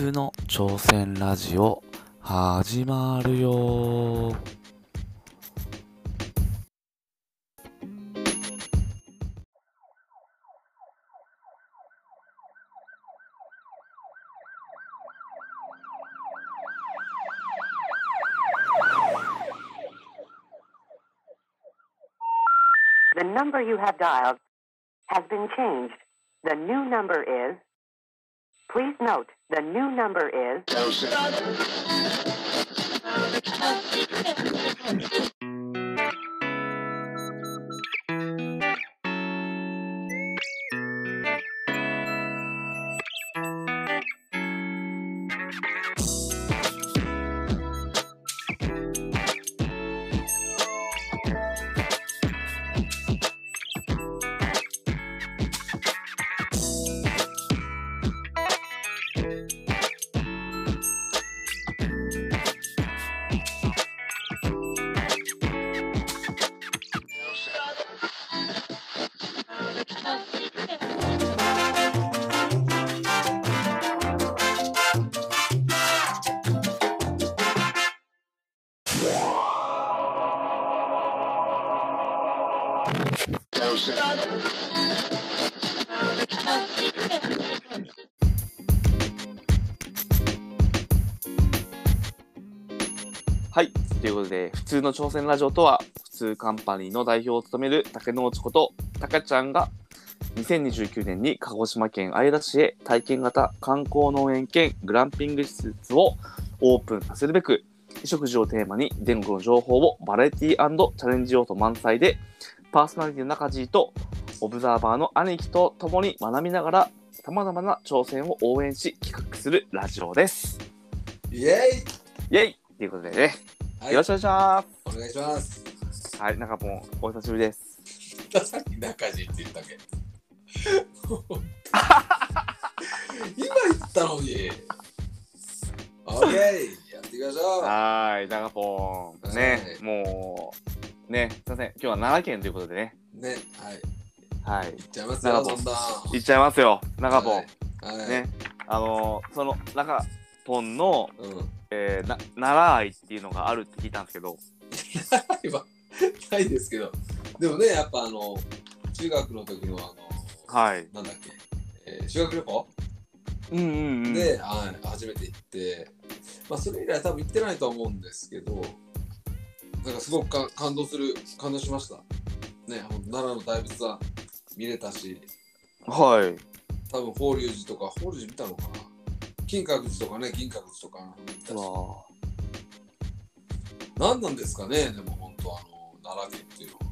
通の挑戦ラジオ始まるよ The number you have dialed has been changed. The new number is. Please note, the new number is. はい。ということで、普通の挑戦ラジオとは、普通カンパニーの代表を務める竹之内こと、たかちゃんが、2029年に鹿児島県姶良市へ体験型観光農園兼グランピング施設をオープンさせるべく、食住をテーマに言語の情報をバラエティチャレンジ要素満載で、パーソナリティの中地とオブザーバーの兄貴と共に学びながら、様々な挑戦を応援し企画するラジオです。イエイェイということでね、イ、はい、よろしくお願いします。お願いします。はい、中ポン、お久しぶりです。さっき中地って言ったっけ？今言ったのに。オッケーやっていきましょう。はーい、中ポン。ね、はいもう、ね、すいません、今日は奈良県ということでね、ね、はい。はい、いっちゃいますよ、長ポンそんな。行っちゃいますよ、中ポン。はい。はい、ね、あのーその中ポンの、うん。えー、な奈良愛っていうのがあるって聞いたんですけど、今、ないですけど。でもね、やっぱあの、中学の時のあの、はい。なんだっけ、えー修学旅行？うんうんうん。で、はい、初めて行って、まあ、それ以来多分行ってないと思うんですけど、なんかすごくか感動する、感動しました。ね、奈良の大仏は見れたし、はい。多分法隆寺とか、法隆寺見たのかな金閣寺とかね、銀閣寺とか見たし何なんですかね、でも本当あの、奈良県っていうのは。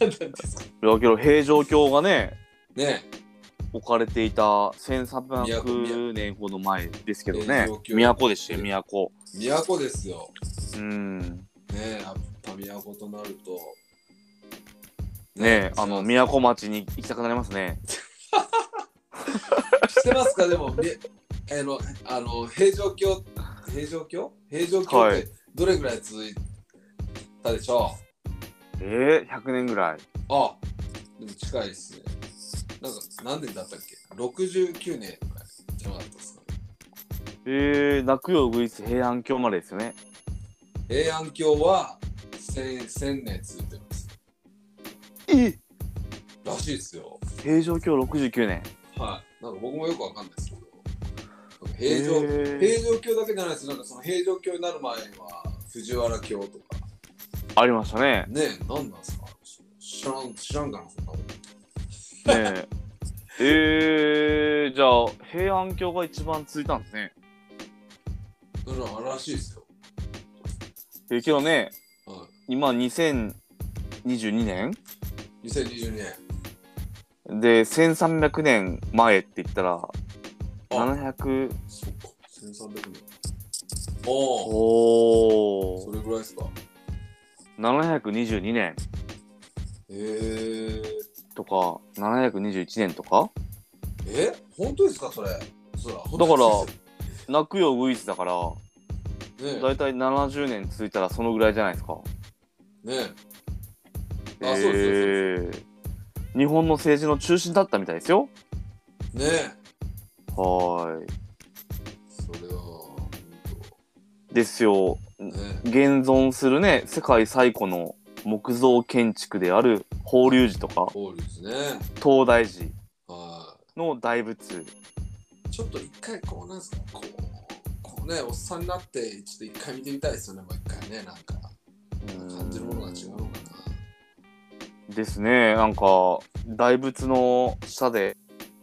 何なんですかーいやけど平城京がね、ね、置かれていた1300年ほど前ですけどね都でしたよ、都。都ですよ。うん。ね、やっぱ都となると。ねあの、み都町に行きたくなりますね。してますか？でもみあのあの平城京平城京？平城京はいってどれぐらい続いたでしょえー、100年ぐらい。う、あでも近いですねなんか何年だったっけ？69年ぐらいじゃなかったですか？ねえー、泣くよウグイス平安京までですよね。平安京は 1000, 1000年続いてますえらしいですよ平城京69年。はいなんか僕もよくわかんないですけど平城、えー平城京だけじゃないですなんかその平城京になる前は藤原京とかありましたね。ねえ何なんですか？知らん知らんかなそんなことねえ。えー、じゃあ平安京が一番続いたんですね。だかららしいですよ。えー、けどね、は今2022年？い、2022年。で1300年前って言ったらあ700そっか、1300年。おお、おーそれぐらいですか。722年えー、とか721年とか？え？本当ですかそれ。そらだから泣くよウグイスだからねだいたい70年続いたらそのぐらいじゃないですか。え、ねえ。あ、そうですそうですえー日本の政治の中心だったみたいですよ。ねえ。はーい。ですよ。ね現存するね、世界最古の木造建築である法隆寺とかホールですね。東大寺はの大仏。い。ちょっと一回こうなんですか、こう、こうね、おっさんになって、ちょっと一回見てみたいですよね、もう一回ね、なんか。感じるものが違うのかですね。なんか、大仏の下で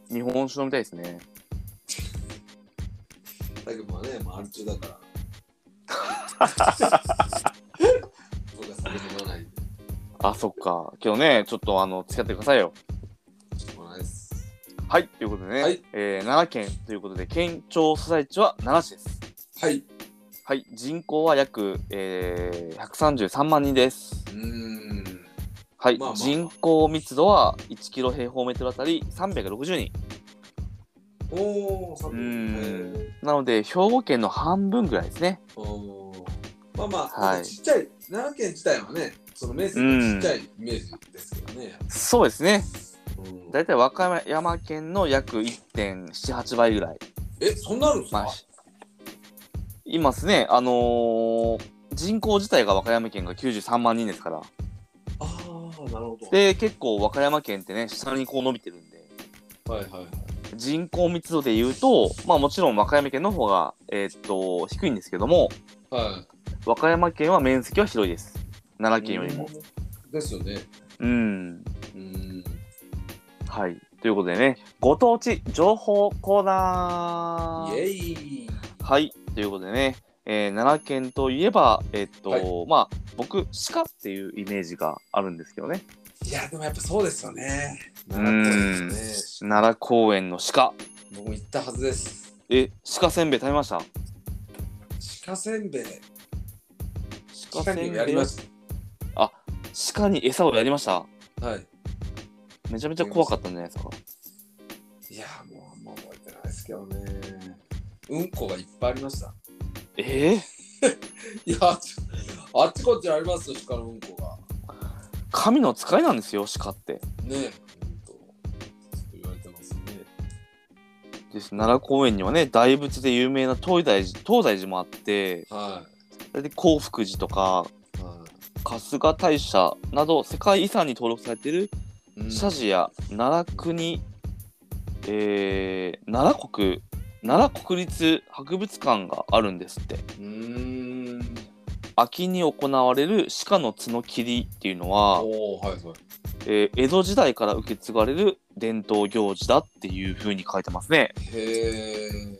日本酒飲みたいですね。な。だけどまあね、まあ、アル中だから。僕は酒飲まないんで、あ、そっか。今日ね、ちょっとあの、付き合ってくださいよ。はい。ということでね、はいえー奈良県ということで、県庁所在地は奈良市です。はい。はい。人口は約、えー、133万人です。うーん。はい、まあまあ人口密度は1キロ平方メートルあたり360人。おお、さうーんなので、兵庫県の半分ぐらいですね。おーまあまあ、はいちっちゃい、奈良県自体はね、その面積がちっちゃいイメージですけどね。そうですね。うんだいたい和歌山県の約1.78倍ぐらい。え、そんなあるんですか、まあ、いますね。あのー人口自体が和歌山県が93万人ですから。ああ、なるほど。で、結構和歌山県ってね、下にこう伸びてるんで。はいはいはい。人口密度で言うと、まあもちろん和歌山県の方が、えーっと、低いんですけども、はい。和歌山県は面積は広いです。奈良県よりも。うん。ですよね。うん。うん。はい。ということでね、ご当地情報コーナー。イェイはい。ということでね、えー奈良県といえば、えっと、はいまあ、僕、鹿っていうイメージがあるんですけどね。いや、でもやっぱそうですよね。ん奈良ね。奈良公園の鹿。僕も行ったはずです。え、鹿せんべい食べました？鹿せんべい。鹿鹿にやりまし鹿に餌をやりましたた。はい。めちゃめちゃ怖かったんじゃないですか？いや、もうあんま覚えてないですけどね。うんこがいっぱいありました。え？ー、いや、あっちあっちこっちありますよ、鹿のうんこが。神の使いなんですよ、鹿って。ねえ、ほんと。言われてますね。です奈良公園にはね、大仏で有名な東大寺東大寺もあって、はで興福寺とか、い。は春日大社など世界遺産に登録されているい。うん社寺や奈良国、えー奈良国奈良国立博物館があるんですってうーん。秋に行われる鹿の角切りっていうのは、はいはい。えー江戸時代から受け継がれる伝統行事だっていう風に書いてますねへえ。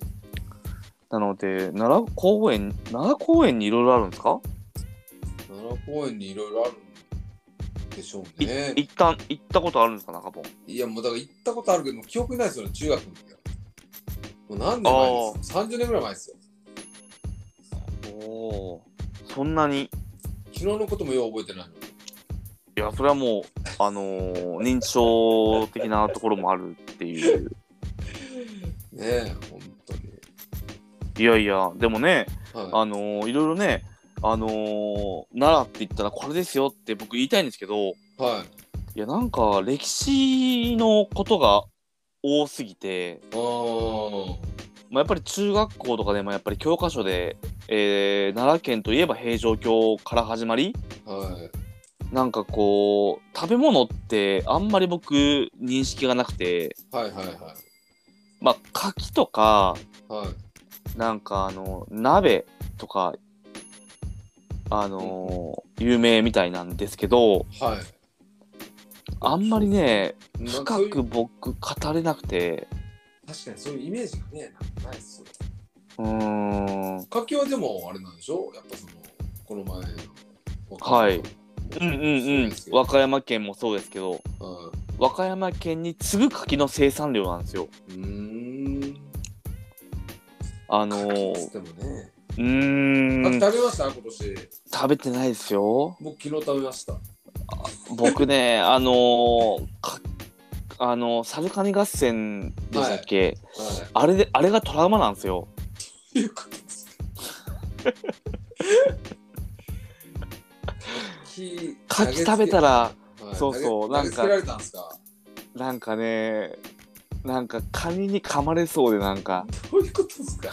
なので奈良公園奈良公園にいろいろあるんですか、奈良公園にいろいろあるんでしょういね。一旦行ったことあるんですか中本？いや、もうだから行ったことあるけど、記憶ないですよね、中学の時は。もう何年前ですよ。30年ぐらい前ですよ。おおーそんなに？昨日のこともよう覚えてないの。いやそれはもうあのー認知症的なところもあるっていう ねえ、本当に。いやいやでもねはい。あのーいろいろねあのー奈良って言ったらこれですよって僕言いたいんですけどはい。いやなんか歴史のことが多すぎて、まあ、やっぱり中学校とかでもやっぱり教科書で、えー奈良県といえば平城京から始まりはい。なんかこう食べ物ってあんまり僕認識がなくてはいはいはい。まあ牡蠣とかはい。なんかあの鍋とかあのー有名みたいなんですけどはい。あんまりねなんかそういう深く僕語れなくて確かにそういうイメージがね、なんかないっすよ。うーん牡蠣はでもあれなんでしょ？やっぱその、この前の。はいうんうんうん和歌わ山県もそうですけどは和歌山県に次ぐ牡蠣の生産量なんですよい。うーん。あのーってもね。食べました？今年。食べてないですよ。僕昨日食べました。僕ねあのーかあのーサルカニ合戦でしたっけ、はあれであれがトラウマなんですよ。い。いうことですか。牡蠣食べたらはい。そうそうなんか？なんかねなんかカニに噛まれそうでなんか。どういうことですか？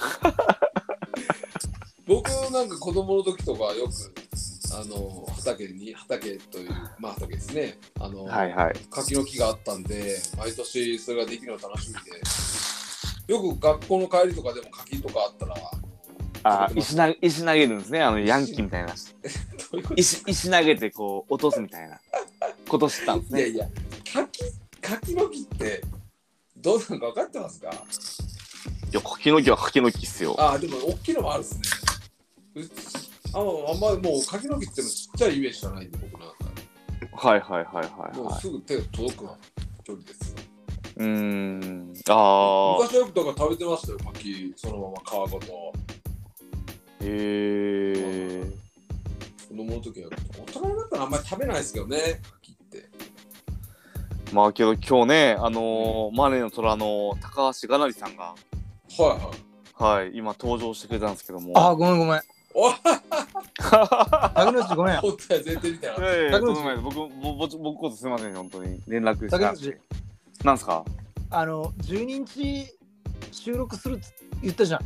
僕なんか子供の時とかよくあの畑に畑というまあ畑ですねあの、はいはい。柿の木があったんで毎年それができるのが楽しみでよく学校の帰りとかでも柿とかあったらあ石投げ石投げるんですね。あのヤンキーみたいな。石石投げてこう落とすみたいなこと知ったんですね。いやいや柿柿の木ってどうなのか分かってますか？いや柿の木は柿の木っすよ。あでも大きいのもあるっすねうちああんまりもう柿の木ってのちっちゃいイメージじゃないんで僕なんかはいはいはいはいはい。もうすぐ手が届く距離ですようーん。ああ。昔はよくだから食べてましたよ柿そのまま皮ごとへえ。子供の時は大人になったらあんまり食べないですけどね柿ってまあけど今日ね、あのーマネーの虎の高橋がなりさんが、はいはいはい、今登場してくれたんですけども。あ、ごめんごめん。おい竹野内ごめん。本当や前提みたいな。僕、ぼぼ僕こそすみません、本当に。連絡しなんすか？あの、12日収録するって言ったじゃん。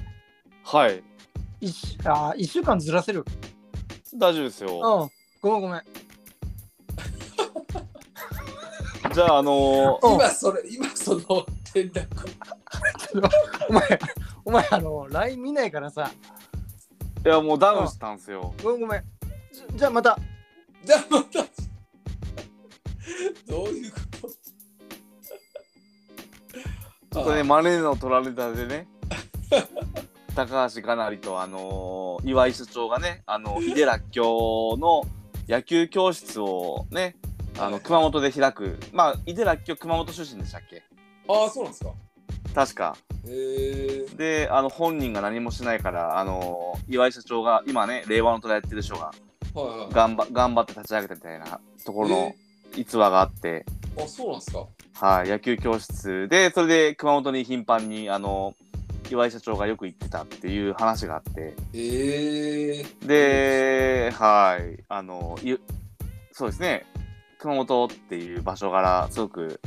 はい。一あ一週間ずらせる？大丈夫ですうんよ。。ごめんごめん。じゃあ、あのーうん今それ、今その連絡。お前、お前、あの、LINE 見ないからさ。いや、もうダウンしたんですよ。ごめんごめん。じゃじゃあまた。じゃあまた。どういうこと？ちょっとね、マネーの取られたでね、高橋がなりと、あのー岩井社長がね、あの、井出らっきょうの野球教室をね、あの、熊本で開く。まあ、井出らっきょう熊本出身でしたっけ？ああ、そうなんですか。確か。で、あの、本人が何もしないから、あのー岩井社長が、今ね、令和の虎やってる人が、はいはい。頑張頑張って立ち上げたみたいなところの逸話があって、あ、そうなんですか？はい、野球教室で、それで熊本に頻繁に、あの、岩井社長がよく行ってたっていう話があって、へえ。で、はい、あの、いそうですね、熊本っていう場所柄、すごく、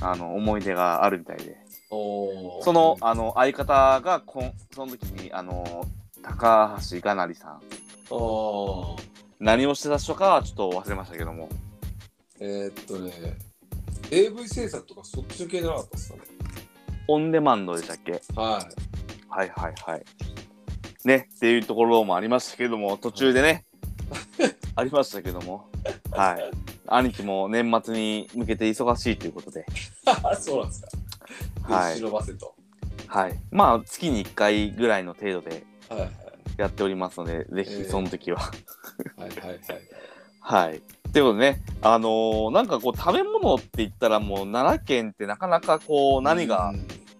あの、思い出があるみたいで、その、あの、相方がこん、その時に、あの、高橋がなりさん。何をしてた人かはちょっと忘れましたけども、えー、っとね、AV 制作とかそっちの系じゃなかったですかね。オンデマンドでしたっけ？ははいはいはい。ね、っていうところもありましたけども、途中でね、ありましたけども、はい。兄貴も年末に向けて忙しいということで、い。そうなんですか。はい忍ばせと。はい。まあ、月に1回ぐらいの程度で。やっておりますので、ぜえーひその時は。はいはいはい。はい。ということでね、あのーなんかこう、食べ物って言ったらもう、奈良県ってなかなかこう、何が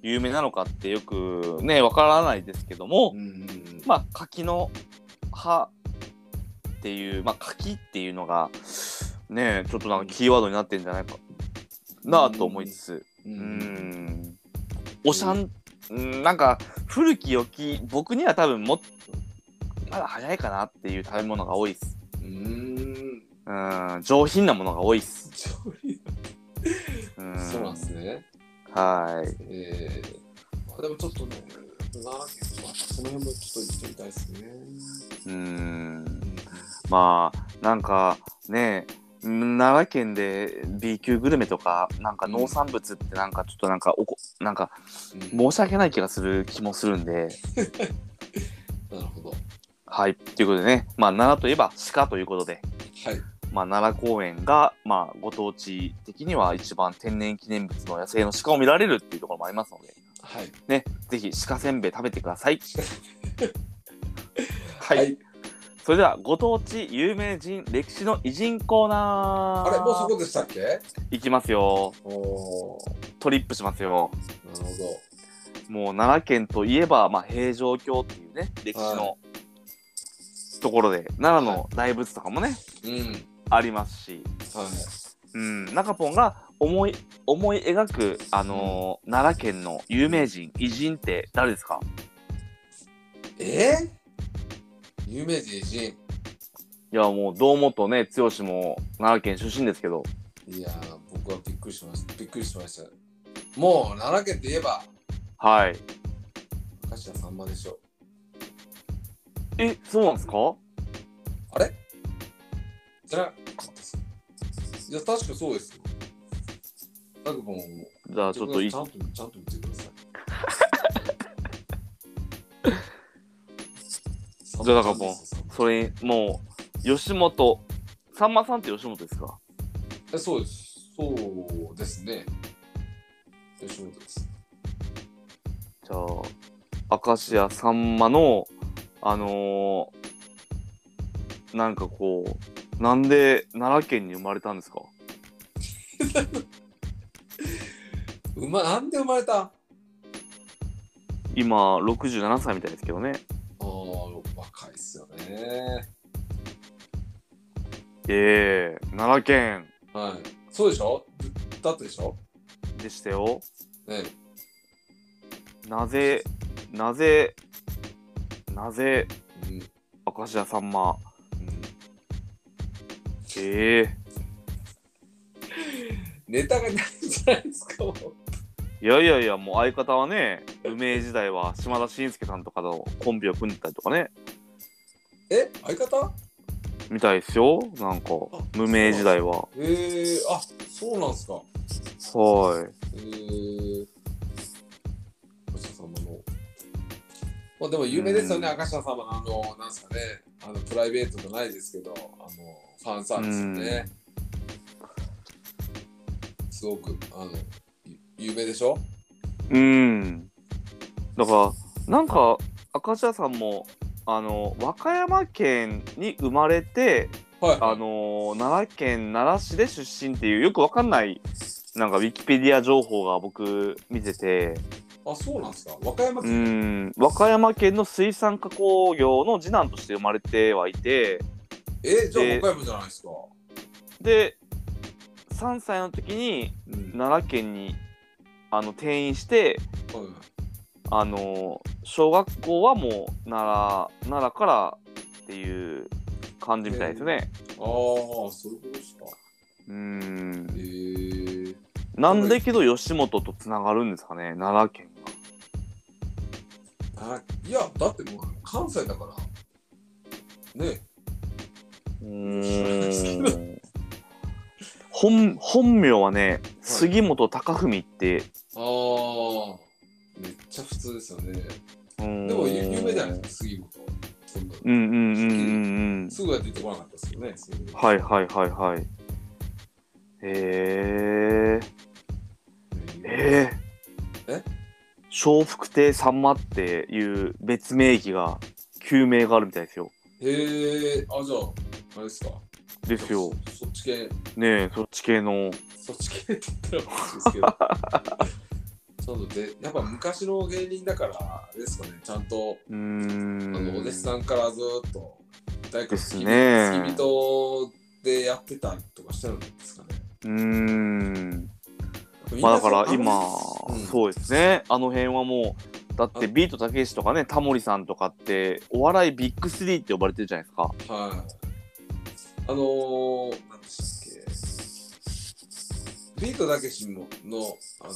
有名なのかってよくね、わからないですけども。まあ柿の葉っていうまあ柿っていうのがねちょっとなんかキーワードになってんじゃないかなと思いつつううん。んおしゃんうんなんか古き良き僕には多分もまだ早いかなっていう食べ物が多いっす。うーん。うん。上品なものが多いっす。うん。そうなんですね。はい。えー、あでもちょっとね、奈良県、まあ、その辺もちょっと行ってみたいですね。うん。まあなんかね奈良県で B 級グルメとかなんか農産物ってなんかちょっとなんかおこなんかも申し訳ない気がする気もするんで。なるほど。はい。ということでね。まあ奈良といえば鹿ということで。はい。まあ奈良公園がまあご当地的には一番天然記念物の野生の鹿を見られるっていうところもありますので。はい。ね。ぜひ鹿せんべい食べてください。はい、はい。それではご当地有名人歴史の偉人コーナー。あれ、もうそこでしたっけ？いきますよ。トリップしますよ。なるほもう奈良県といえば、まあ、平城京っていうね歴史のところで、奈良の大仏とかもね、ど。うん。ありますし、はい。うん、中ポンが思い思い描く、あのー奈良県の有名人偉人って誰ですか？えー、有名人。いやもう堂本ね剛も奈良県出身ですけどいやー、僕はびっくりしました。びっくりしました。もう、奈良県といえば、はい明石家さんまでしょ。え、そうなんですか？あれ？じゃなかったっすいや、確かそうですよ。なんかもう、じゃあちょっといちゃんと、ちゃんと見てください。じゃあだからもうそれもう吉本さんまさんって吉本ですか？えそうです。そうですね。吉本です。じゃあ明石家さんまのあのー、なんかこうなんで奈良県に生まれたんですか？うま、なんで生まれた？あ今67歳みたいですけどねね。ええ奈良県。はい。そうでしょ？だってでしょ？でしたよ。ね。なぜなぜなぜうん。うん。明石家さんま。ええネタがないんじゃないですか、もう。いやいやいやもう相方はね無名時代は島田紳介さんとかのコンビを組んでたりとかねえ相方？みたいですよ。なんか無名時代は。えー、あそうなんすか。はい。えー、明石家さんまの。まあでも有名ですよね、うん。明石家さんまの、あの、なんすかね、あの、プライベートじゃないですけど、あの、ファンサービスよね。すごく、あの、ゆ有名でしょ？うん。だからなんか明石家さんもあの和歌山県に生まれてはい。あの奈良県奈良市で出身っていうよくわかんないなんかウィキペディア情報が僕見ててあ、そうなんすか。和歌山う県。ん和歌山県の水産加工業の次男として生まれてはいてえじゃあで和歌山じゃないですか。で3歳の時にうん。奈良県にあの転院してはいあの小学校はもう奈良奈良からっていう感じみたいですね。ああ、そういうことですか。うーんえー、なんでけど吉本とつながるんですかね奈良県が。あいや、だってもう関西だから。ねうーん本本名はね杉本隆文って、ああ、ちゃ普通ですよね。でも有有名じゃないですか、杉本。うんうんうんうんうん。すぐは出てこなかったですよね。はいはいはいはい。へえ。えー、え？笑福亭さんまっていう別名義が旧名があるみたいですよ。へえ、あ、じゃあ、あれですか？ですよ。そそっち系、ねえそっち系の。そっち系って言ったらおかしいですけど。ちょっとで、やっぱ昔の芸人だから、ですかね、ちゃんと、うーん。あの、お弟子さんからずっと、大工付きね。付き人でやってたりとかしてるんですかね。うーん。まあだから今、うん。そうですね。あの辺はもうだってビートたけしとかねタモリさんとかってお笑いビッグスリーって呼ばれてるじゃないですか。はい。あのー、何でしたっけ。ビートたけしもの、あの、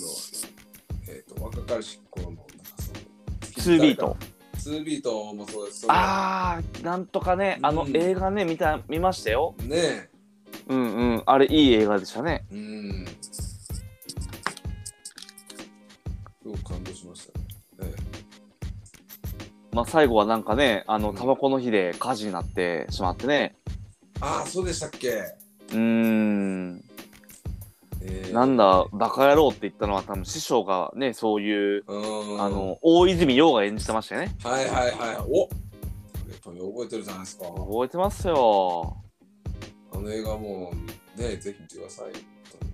えっ、と、若かりし頃の、なんかその、ツービート。ツービートもそうです。あーなんとかねあのうん映画ね見た見ましたよねえ。うんうんあれいい映画でしたねうん。すごく感動しましたね。ねまあ最後はなんかねあのうんタバコの火で火事になってしまってねああ、そうでしたっけ、うーんえーなんだバカ野郎って言ったのは多分師匠がねそういううん。あの大泉洋が演じてましたよねはいはいはい。お覚えてるじゃないですか。覚えてますよあの映画もうね、ぜひ見てください。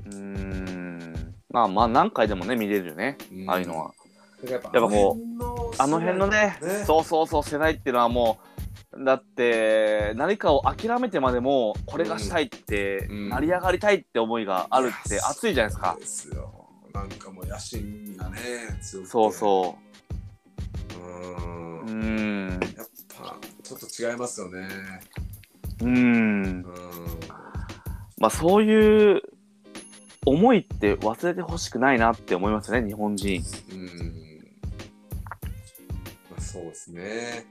うーんまあまあ何回でもね見れるよねうんああいうのはやっぱやっぱこうあの辺のねそうそうそう世代っていうのはもうだって何かを諦めてまでもこれがしたいって、うん成り上がりたいって思いがあるって熱いじゃないですかそうですよ。なんかもう野心がね、強くて。そうそううん。ううーんやっぱちょっと違いますよね。うーんうん。まあそういう思いって忘れてほしくないなって思いますよね日本人うん。まあ、そうですね。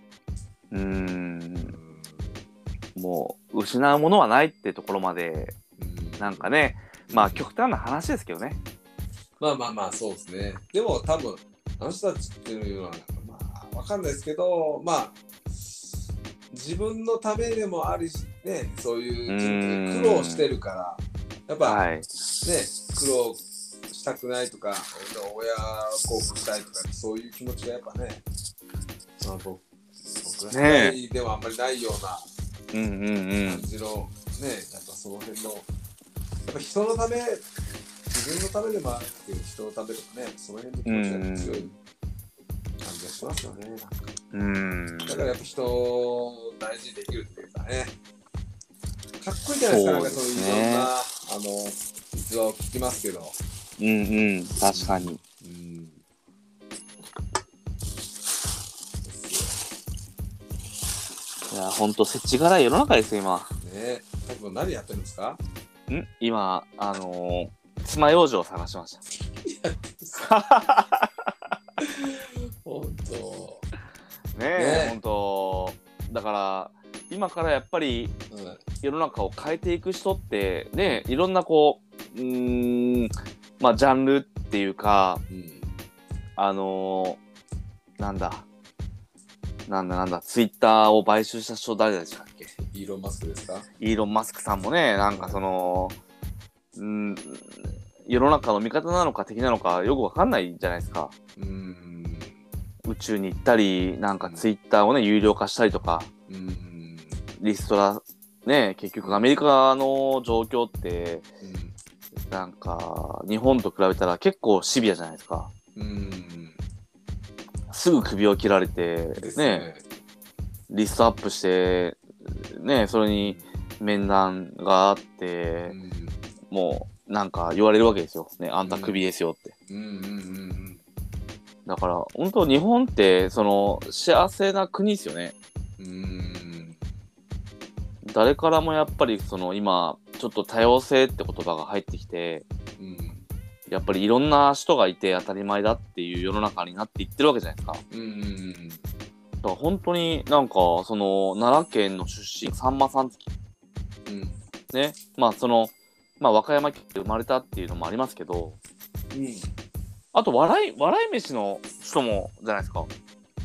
うーん。うんもう失うものはないってところまでうん。なんかねまあ極端な話ですけどね。まあまあまあそうですね。でも多分あの人たちっていうのはまあわかんないですけどまあ自分のためでもありしねそういう苦労してるからやっぱ、はい。ね苦労したくないとか親孝行したいとかそういう気持ちがやっぱね、まあ、僕僕ら世代ではあんまりないようなうんうんうん。感じの、ねやっぱその辺のやっぱ人のため自分のためでもあるけど人のためとかねその辺の気持ちが強い感じがしますよねなんか。うんだからやっぱ人を大事にできるっていうかね。かっこいいじゃないですかなんかそういういろんなあの逸話を聞きますけど。うんうん。確かにやほんと設置がない世の中ですよ今。ねさっきも何やってるんですか？ん？今あのー、爪楊枝を探しました。本当ねねえほんとだから今からやっぱりうん世の中を変えていく人ってねいろんなこううーんまあジャンルっていうかうんあのー、なんだなんだなんだツイッターを買収した人誰でしたっけ？イーロン・マスクですか？イーロン・マスクさんもねなんかそのうん世の中の味方なのか敵なのかよくわかんないじゃないですか。うん。宇宙に行ったりなんかツイッターをね有料化したりとかうん。リストラね結局アメリカの状況ってなんか日本と比べたら結構シビアじゃないですか。うんうんすぐ首を切られてですね。ね。リストアップしてねそれに面談があってうん。もうなんか言われるわけですよ、ね、あんたクビですよって、うん。うんうんだから本当日本ってその幸せな国ですよね。うんうん。誰からもやっぱりその今ちょっと多様性って言葉が入ってきてうんやっぱりいろんな人がいて当たり前だっていう世の中になっていってるわけじゃないですか。うんうんだから本当になんかその奈良県の出身さんまさんうん。ね。まあそのまあ和歌山県で生まれたっていうのもありますけど。あと笑い笑い飯の人もじゃないですか。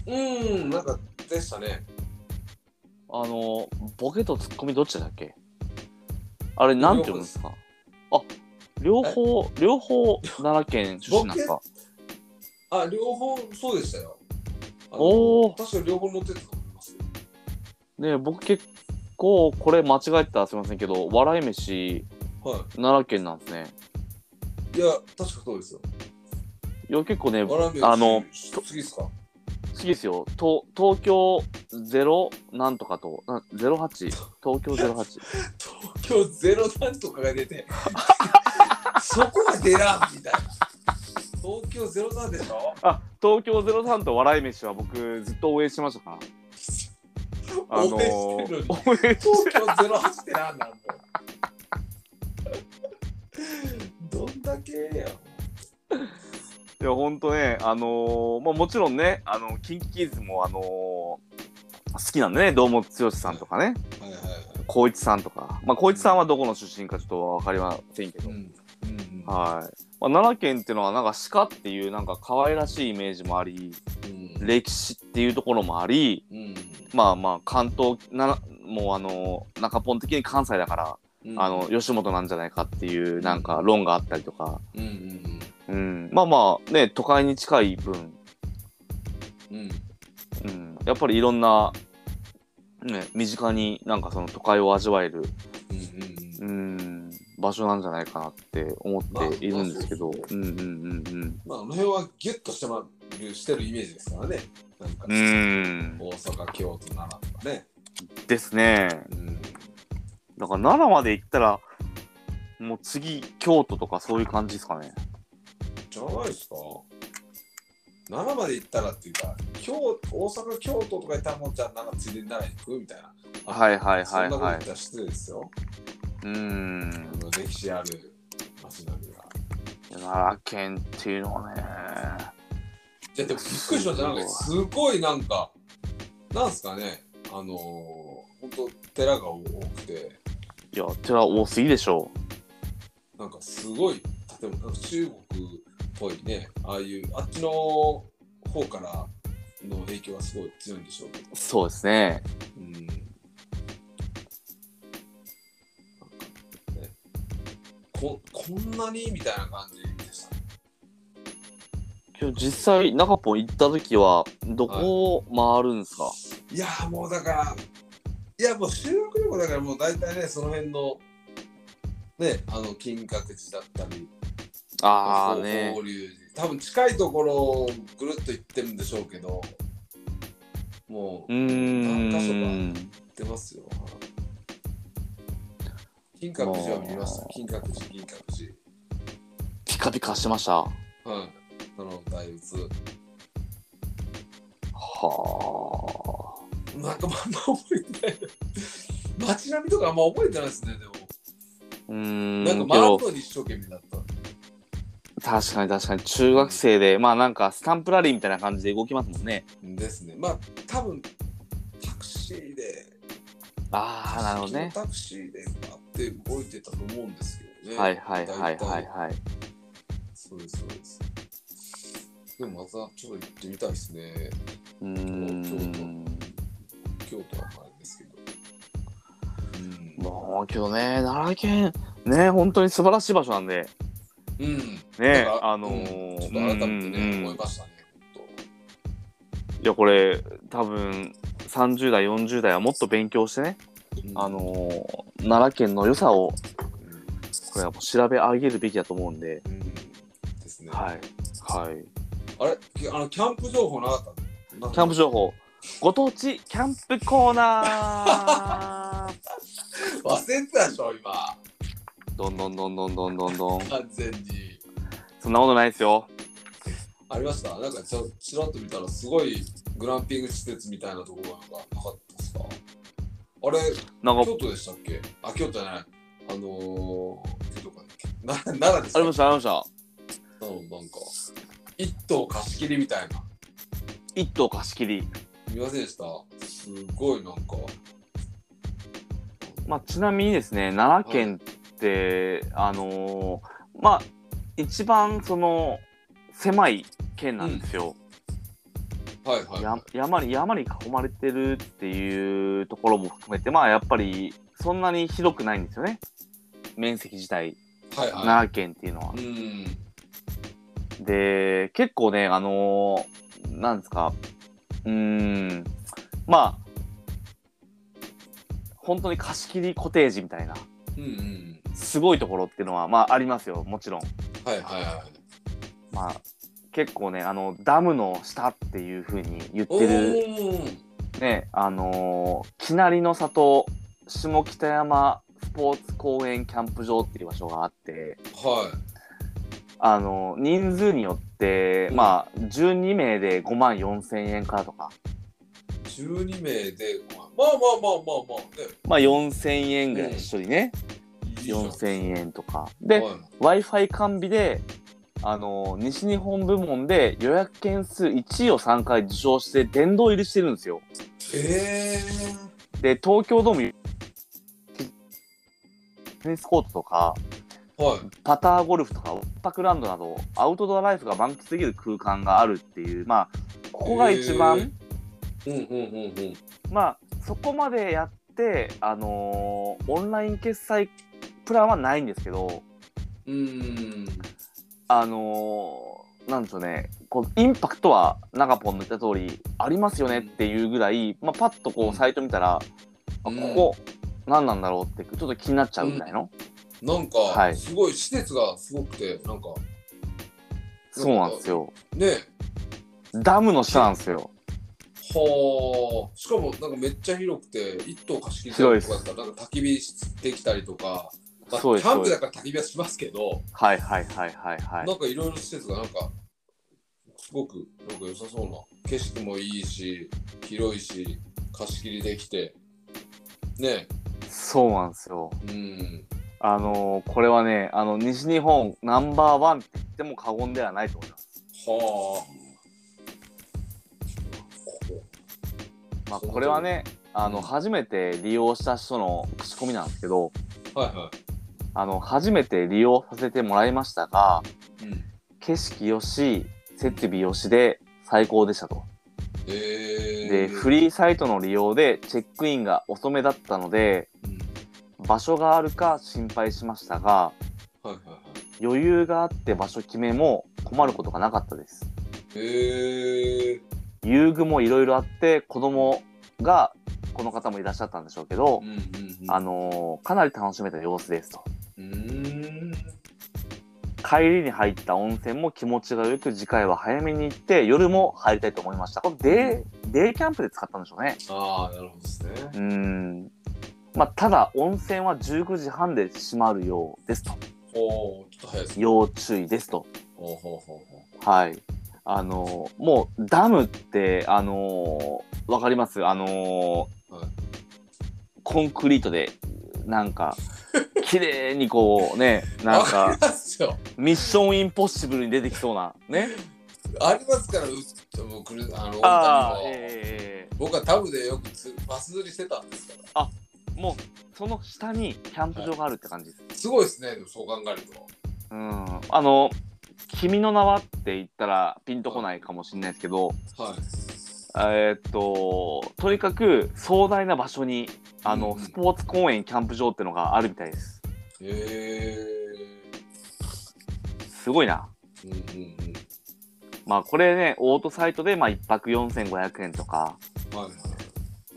うんうんなんかでしたね。あのボケとツッコミどっちだっけ？あれなんて読むんですか？あ両方両方奈良県出身なんですか？あ両方そうでしたよ。おー。確か両方乗ってたと思いますよ。ね僕結構これ間違えてたらすいませんけど笑い飯は奈良県なんですね。いいや確かそうですよ。いや結構ねあの好きですか？好きですよ。東東京ゼロなんとかとな08東京08 東京ゼロなんとかが出てそこが出らんみたいな。東京ゼロなんでしょ？あ東京03と笑い飯は僕ずっと応援してましたか？らあの応援してる。のに東京ゼロ八ってなんなん。だよどんだけや。いや、ほんとね、あのーまあ、もちろんね、あの、キンキキッズも、あのー好きなんでね、堂本剛さんとかね、はいはいはい。光一さんとか、まあ、光一さんはどこの出身かちょっとわかりませんけど、うんうんはい。まあ、奈良県っていうのは、なんか鹿っていう、なんか可愛らしいイメージもあり、うん歴史っていうところもあり、うんまあまあ、関東、なもうあのー中ポン的に関西だから、うんあの、吉本なんじゃないかっていう、なんか論があったりとか、うんまあまあ、ね、都会に近い分、うん。やっぱりいろんな、ね、身近になんかその都会を味わえる、うん、場所なんじゃないかなって思っているんですけど、まあうんうんうんまあ、あの辺はギュッとして,、ま、してるイメージですからね。なんか、うん。うん、大阪、京都、奈良とかね。ですね。うん。だから奈良まで行ったら、もう次、京都とかそういう感じですかね。じゃないですか。奈良まで行ったらっていうか、京大阪、京都とか行ったらもうじゃあ奈良ついでに奈良に行くみたいな。はいはいそんなことはいはい。言ったら失礼ですよ。うん。歴史ある街並みが。奈良県っていうのはね、いやでもびっくりしました。なんかすごいなんか、なんすかね。あのー、本当寺が多くて、いや、寺多すぎでしょなんかすごい建物、なんか中国っぽいね、ああいう、あっちの方からの影響はすごい強いんでしょうけど。う。そうですね。うん。ここんなにみたいな感じでしたね。今日実際、中ポン行った時は、どこを回るんですか、いやーもうだから、いやもう修学旅行だからもう大体ね、その辺の、ね、あの金閣寺だったり、ああね。多分近いところをぐるっと行ってるんでしょうけど、もう何箇所かん。行ってますよ。金閣寺は見ました金閣寺、金閣寺。ピカピカしてました。ははい。その大仏。あ。なんかまあんま覚えてない。街並みとかあんま覚えてないですね、でも。うーん。なんかけど回るのに一生懸命だった。確かに確かに中学生で、まあなんかスタンプラリーみたいな感じで動きますもんね。ですね。まあ、多分タクシーで、ああ、なるほどね。タクシーでバって動いてたと思うんですけどね。はいはいはいはいはい。そうです、そうです。でもまたちょっと行ってみたいですね。うーん。京都はあれですけど。うん。もうけどね、奈良県、ね、本当に素晴らしい場所なんで、うん。ねあのーうんちょっと改めてね、思いましたね、いやこれ多分30代、40代はもっと勉強してね。あのー奈良県の良さをうん、これはもう調べ上げるべきだと思うんで、うん。ですね。はい。はい。あれ？きあの、キャンプ情報なかった？のキャンプ情報、ご当地キャンプコーナー 忘れてたでしょ、今。どんどんどんどんどんどんどん。完全に。そんなことないですよ。ありました？なんかちょちらっと見たらすごいグランピング施設みたいなところがなんかっあれ、なんか京、都でしたっけ？あ、京都じゃない。あのー、京都かなな奈良でしたありました、ありました。なのなんか、一棟貸し切りみたいな。一棟貸し切り。見ませんでした？すごいなんか。まあ、ちなみにですね、奈良県って、あのーまあ、一番その狭い県なんですよ。はいはい、やはい。山に山に囲まれてるっていうところも含めて、まあやっぱりそんなに広くないんですよね。面積自体、はいはい。奈良県っていうのはう。ん。で、結構ね、あのーなんですか、うーん、まあ、本当に貸し切りコテージみたいな、うんうん。すごいところっていうのは、まあありますよ、もちろん。はいはいはい。まあ、結構ね、あの、ダムの下っていう風に言っおてる、ー。ね、あのー、きなりの里下北山スポーツ公園キャンプ場っていう場所があって、はあのー人数によって、うん。まあ、12名で5万4千円からとか、い。12名で、まあまあまあまあまあね。まあ、4千円ぐらいうん一人ね、いいじゃん。4千円とか。で、はい。Wi-Fi 完備で、あのー西日本部門で予約件数1位を3回受賞して殿堂入りしてるんですよ。えで、東京ドーム、テニスコートとか、ー、はい。パターゴルフとか、オッパクランドなど、アウトドアライフが満喫できる空間があるっていう、まあ、ここが一番、うんうんうんうん。まあ、そこまでやって、あのーオンライン決済プランはないんですけど、うーん。あのーなんでしょうね、こうインパクトは、長ポンの言った通り、ありますよねっていうぐらい、まあ、パッとこう、サイト見たら、あこうん。こ、何なんだろうって、ちょっと気になっちゃうぐらいの、なんか、はい。すごい施設がすごくて、なんか、そうなんですよ。ね。ダムの下なんですよ。はあ。しかも、なんかめっちゃ広くて、一棟貸し切り広いですとかだったら、なんか焚き火できたりとか、まあそうですキャンプだから焚き火はしますけど、はいはいはいはいはい。なんかいろいろ施設がなんか、すごくなんか良さそうな。景色もいいし、広いし、貸し切りできて、ねそうなんですよ。うん。あのーこれはね、あの、西日本ナンバーワンって言っても過言ではないと思います。はあ。まあ、これはね、あの、うん初めて利用した人の口コミなんですけど、はいはあの、初めて利用させてもらいましたが、い。うん。景色よし、設備よしで最高でしたと。えー。で、フリーサイトの利用でチェックインが遅めだったので、うん。場所があるか心配しましたが、はいはいはい。余裕があって場所決めも困ることがなかったです。えー。遊具もいろいろあって、子供が、この方もいらっしゃったんでしょうけどうん、うんうん。あのーかなり楽しめた様子ですと。うーん。帰りに入った温泉も気持ちがよく、次回は早めに行って、夜も入りたいと思いました。これデー、デーキャンプで使ったんでしょうね。ああ、なるほどですね。うーん。まあ、ただ、温泉は19時半で閉まるようですと。おお、ちょっと早いですね。要注意ですと。ほうほうほはい。あのーもう、ダムって、あのーわかります？あのーはいコンクリートで、なんか、綺麗にこうね、う。なんわか。ミッションインポッシブルに出てきそうな、ね。ありますから、うもうくるあの、あえ僕はタブでよくつバス釣りしてたんですかえもう、その下にキャンプ場があるって感じです。ら。すごいですね、でもそう考えると。うん。あの、君の名はって言ったらピンとこないかもしれないですけど、はい。えーっと、とにかく壮大な場所に、あの、うんスポーツ公園、キャンプ場っていうのがあるみたいです。へえすごいな。ー。うんうんまあ、これね、オートサイトで、まあ、1泊4500円とか、うん。はいはい。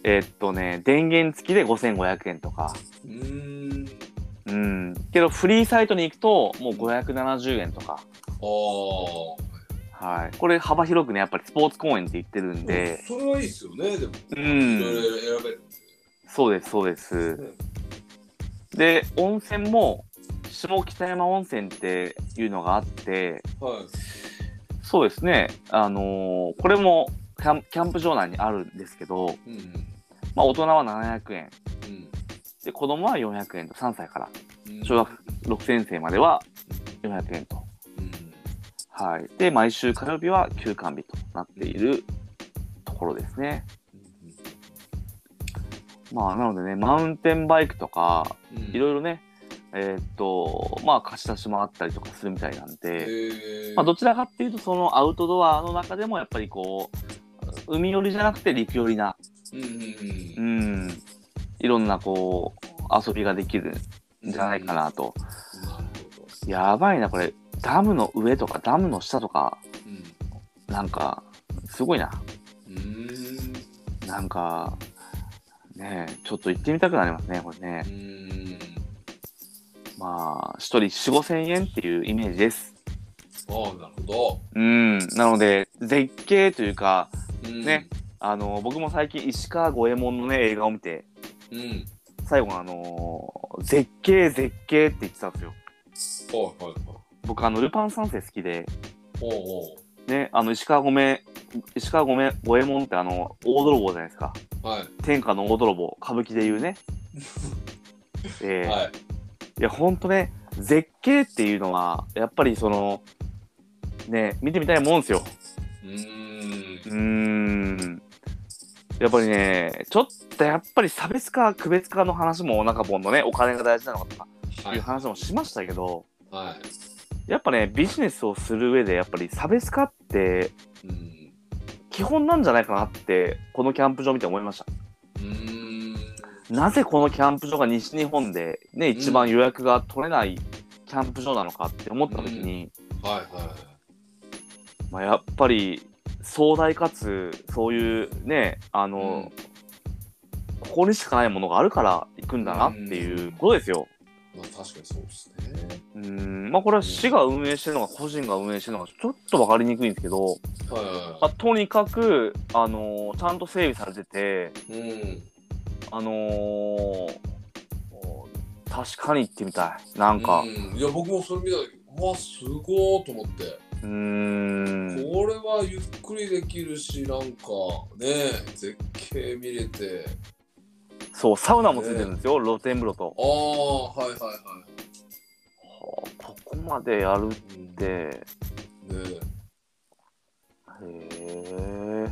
えーっとね、電源付きで5500円とか、うーん。うん。けど、フリーサイトに行くと、もう570円とか、ああ。はい。これ幅広くね、やっぱりスポーツ公園って言ってるんで、それはいいですよね、でも。うん。そうです、そうです。で、温泉も、下北山温泉っていうのがあって、はい。そうですね、あのーこれもキャンキャンプ場内にあるんですけど、うん。まあ、大人は700円、うんで、子供は400円と、3歳から。小学6年生までは400円と。はい。で、毎週火曜日は休館日となっているところですね。まあ、なのでね、マウンテンバイクとか、うん。いろいろね、えーっと、まあ、貸し出しもあったりとかするみたいなんへで、ーまあ、どちらかっていうと、そのアウトドアの中でも、やっぱりこう、海寄りじゃなくて陸寄りな、うんうんううん。ん、いろんなこう、遊びができるんじゃないかなと。なるほど。やばいな、これ、ダムの上とか、ダムの下とか、うん。なんか、すごいな。うーん。なんか、ねえちょっと行ってみたくなりますね、これねう。ーん。まあ、一人4、5千円っていうイメージです。ああ、なるほど。うん、なので、絶景というか、うんね。あの、僕も最近石川五右衛門のね、映画を見て、うん。最後あのー絶景、絶景って言ってたんですよ。はいはいはい。僕、あの、ルパン三世好きで、おうおね、あの、石川五目、石川五右衛門ってあの、大泥棒じゃないですか。う。はい。天下の大泥棒、歌舞伎で言うね。えーはい。いや、ほんとね、絶景っていうのは、やっぱりその、ね、見てみたいもんですよ。うーん。うーん。やっぱりね、ちょっとやっぱり差別化、区別化の話も、なんか今度ね、お金が大事なのかとかはい。いう話もしましたけど、はい。やっぱね、ビジネスをする上で、やっぱり差別化ってうん。基本なんじゃないかなって、このキャンプ場見て思いました。うーん。なぜこのキャンプ場が西日本でね、一番予約が取れないキャンプ場なのかって思った時に、はいはい。まあ、やっぱり壮大かつそういうねあの、ここにしかないものがあるから行くんだなっていうことですよ。まあ確かにそうですね。うーん。まあこれは市が運営してるのか個人が運営してるのかちょっと分かりにくいんですけど、はいまはあ、とにかくあのちゃんと整備されてていはい。うん。あのー確かに行ってみたい。なんか。うん、いや僕もそれ見た時うわすごーと思って、うーん。これはゆっくりできるしなんかね絶景見れてそうサウナもついてるんですよ、露天風呂と。ああはいはいははあここまでやるってへえ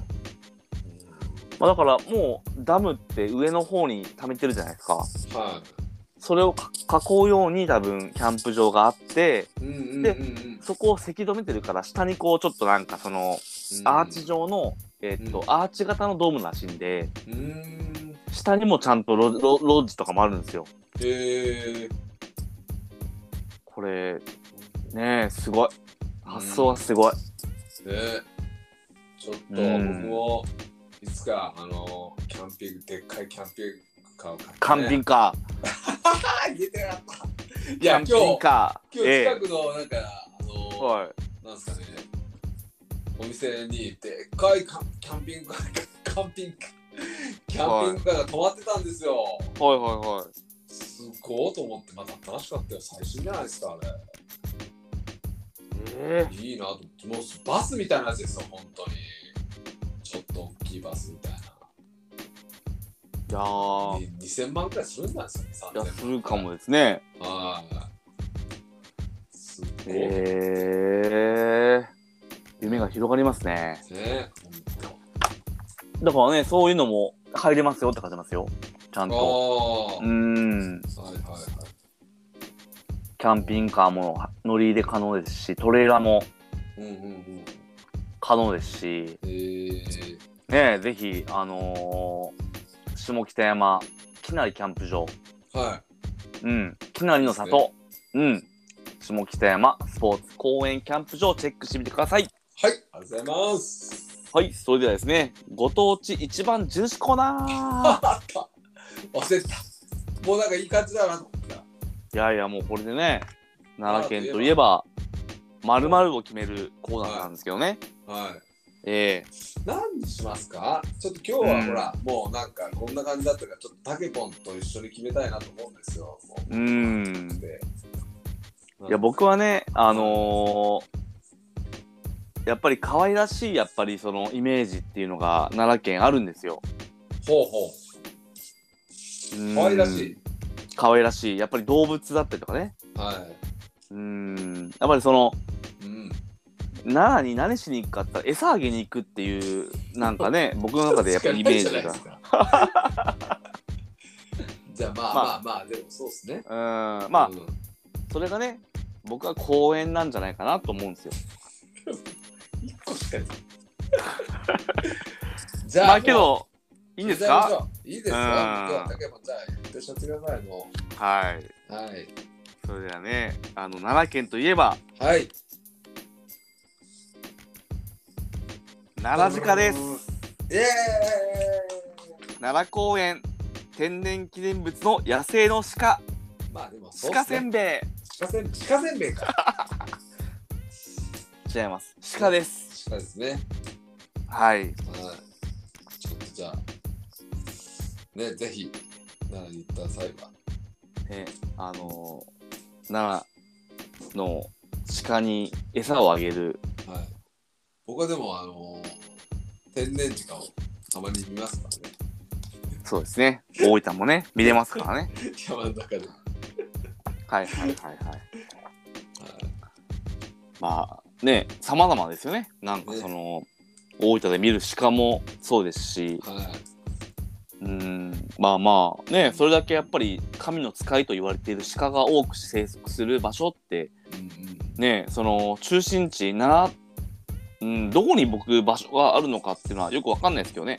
まあ、だからもうダムって上の方に溜めてるじゃないですか。はそれをか囲うように多分キャンプ場があって、い。うんうんうんでうん。そこをせき止めてるから、下にこうちょっとなんかその、アーチ状の、えーっと、うんアーチ型のドームらしいんで、うーん。下にもちゃんとロロロッジとかもあるんですよ。へえ。これ、ねえ、すごい。発想はすごい。ねちょっと僕うんもいつかあのキャンピングでっかいキャンピングカーを買って、ね、カンピンカあ 言えてなかったいー。キャンピや今日ンカー。今日え近くのなんか、あのえはい。なんですかねお店にでっかいキャンピングカー キャンピング キャンピングカーが止まってたんですよ、はいはいはい。すごいと思ってまた新しかったよ。最新じゃないですかあれ。ええいいなと。思ってもうバスみたいなやつですよ本当に。ちょっと大きいバスみたいな。いやー、に2000万くらいするんじゃないですかねい。や、3000するかもですね。はい。すごい、ええ夢が広がりますね。ねだからね、そういうのも入れますよって書いてますよ。ちゃんあと。あ、うーん。はいはいはい。キャンピングカーも乗り入れ可能ですし、トレーラーもうんうんうん。可能ですし、えー、ねえ、ぜひ、あのー下北山、きなりキャンプ場、はうん、きなりの里、うん、下北山スポーツ公園キャンプ場チェックしてみてください。い。はいありがとうございますはい、それではですね、ご当地一番重視コーナあった忘れてた。もうなんかいい感じだなと思った。ーいやいや、もうこれでね、奈良県といえば、まるを決めるコーナーなんですけどね。はい。え何にしますか？ちょっと今日はうん。ほら、もうなんかこんな感じだったからちょっとタケポンと一緒に決めたいなと思うんですよ。うーん。でいや、僕はね、あのーやっぱり可愛らしい、やっぱりそのイメージっていうのが奈良県あるんですよ。ほうほう可愛らしい可愛らしい。やっぱり動物だったりとかね。はうーん。やっぱりその、いうん奈良に何しに行くかって言ったら餌あげに行くっていう、なんかね、僕の中でやっぱりイメージがじ。ゃあまあままあまあでもそうですねうーん。まあう、んそれがね、僕は公園なんじゃないかなと思うんですよ。かないじゃあまあけど、いいんですか？いいですよ。うん。今日はじゃあ一緒にしちゃってくださいもはい。うはい。それではね、あの、奈良県といえば、はい。奈良鹿です。イエ奈良公園天然記念物の野生の鹿、まあでもそうっ鹿せんべい。鹿せん鹿せんべいか違います。鹿です。鹿ですねはい。はいちょっとじゃあねぜひ奈良に行った際はね、あのー奈良の鹿に餌をあげる。はい僕はでもあの天然鹿をたまに見ますからねそうですね。大分もね、見れますからね。山の中で、はいはいはいはいはい。まあね、様々ですよね。なんかその、大分で見る鹿もそうですし、はい、うん、まあまあね、それだけやっぱり神の使いと言われている鹿が多く生息する場所って、うんうん。ね、その中心地、奈良、うん、どこに僕場所があるのかっていうのはよくわかんないですけどね。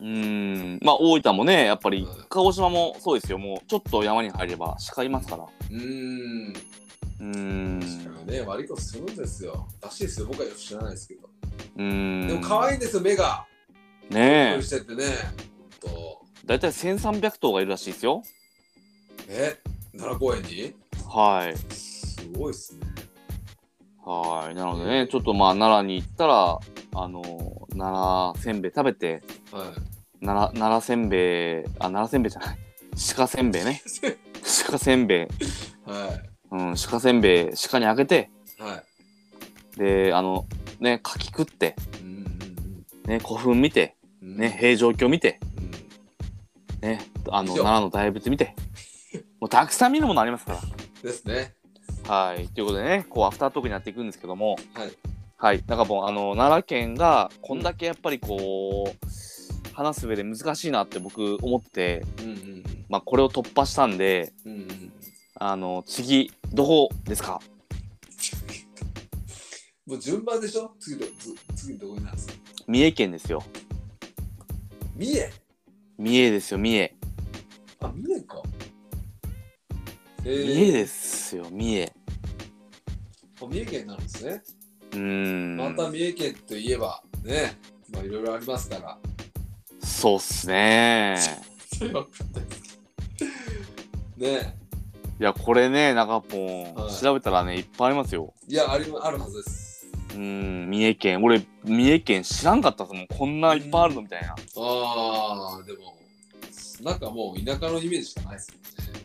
うんまあ大分もね、やっぱりうん鹿児島もそうですよ。もうちょっと山に入れば鹿いますから。うんうんね悪いことするんですよらしいですよ僕はよく知らないですけどうん。でも可愛いんですよ目がねえ。しててねほんとだいたい1300頭がいるらしいですよ。え？奈良公園に？はい。すごいっすねはい。なのでね、ちょっとまあ奈良に行ったら、あの、奈良せんべい食べて、は奈良奈良せんべい、あ、奈良せんべいじゃない。鹿せんべいね。鹿せんべい。いはいうん、鹿せんべい、鹿にあげて、はい。で、あの、ね、柿食って、うんうんね、古墳見て、うん。ね、平城京見て、うん。ね、あの、奈良の大仏見て、もうたくさん見るものありますかですね。ら。はい。ということでね、こう、アフタートークになっていくんですけども、はい。はい、なんかもうあの奈良県がこんだけやっぱりこう話す上で難しいなって僕思ってて、うんうん。まあ、これを突破したんでうんうんうんあの次どこですか？もう順番でしょ？次どつ次どこになる？んですか三重県ですよ。三重？三重ですよ三重。あ三重か。え三重ですよ三重。あ三重県なんですね。うーん。また三重県といえばねまあいろいろありますから。そうっすね。ねいやこれね中ポン、はい。調べたらねいっぱいありますよ。いやありあるはずです。うーん三重県。俺三重県知らんかったですもんこんないっぱいあるのみたいな。ああでもなんかもう田舎のイメージしかないですもんね。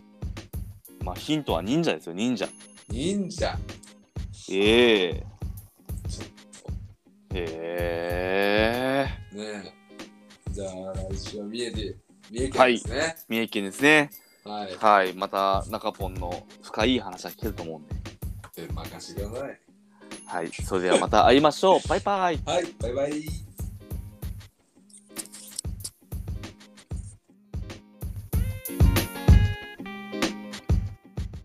まあヒントは忍者ですよ忍者。忍者。ええ。ちょっへえ。とねじゃあ来週は三重で三重県ですね。三重県ですねはい、はいまた中ポンの深い話は聞けると思うんで。え任せてください。はいそれではまた会いましょう。バイバイ。はいバイバイ